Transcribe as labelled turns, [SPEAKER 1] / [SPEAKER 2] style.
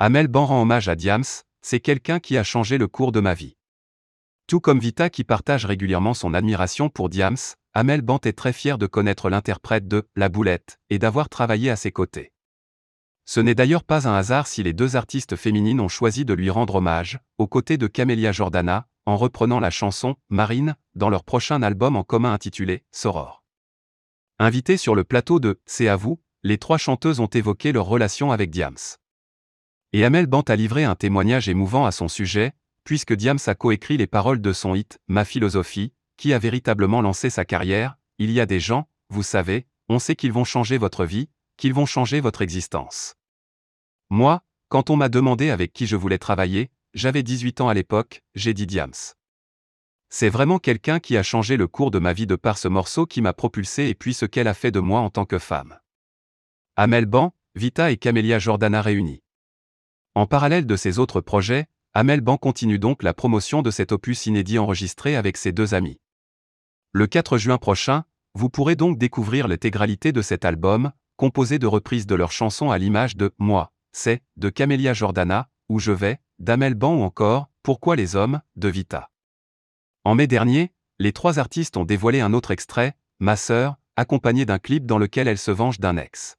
[SPEAKER 1] Amel Ban rend hommage à Diams, c'est quelqu'un qui a changé le cours de ma vie. Tout comme Vita qui partage régulièrement son admiration pour Diams, Amel Bant est très fier de connaître l'interprète de La Boulette et d'avoir travaillé à ses côtés. Ce n'est d'ailleurs pas un hasard si les deux artistes féminines ont choisi de lui rendre hommage, aux côtés de Camélia Jordana, en reprenant la chanson Marine dans leur prochain album en commun intitulé Soror. Invitées sur le plateau de C'est à vous, les trois chanteuses ont évoqué leur relation avec Diams. Et Amel Bant a livré un témoignage émouvant à son sujet, puisque Diams a coécrit les paroles de son hit Ma philosophie, qui a véritablement lancé sa carrière. Il y a des gens, vous savez, on sait qu'ils vont changer votre vie, qu'ils vont changer votre existence. Moi, quand on m'a demandé avec qui je voulais travailler, j'avais 18 ans à l'époque, j'ai dit Diams. C'est vraiment quelqu'un qui a changé le cours de ma vie de par ce morceau qui m'a propulsé et puis ce qu'elle a fait de moi en tant que femme. Amel Ban, Vita et Camélia Jordana réunis. En parallèle de ses autres projets, Amel Ban continue donc la promotion de cet opus inédit enregistré avec ses deux amis. Le 4 juin prochain, vous pourrez donc découvrir l'intégralité de cet album, composé de reprises de leurs chansons à l'image de Moi, c'est, de Camélia Jordana, Où je vais, d'Amel Ban ou encore Pourquoi les hommes, de Vita. En mai dernier, les trois artistes ont dévoilé un autre extrait, Ma sœur, accompagné d'un clip dans lequel elle se venge d'un ex.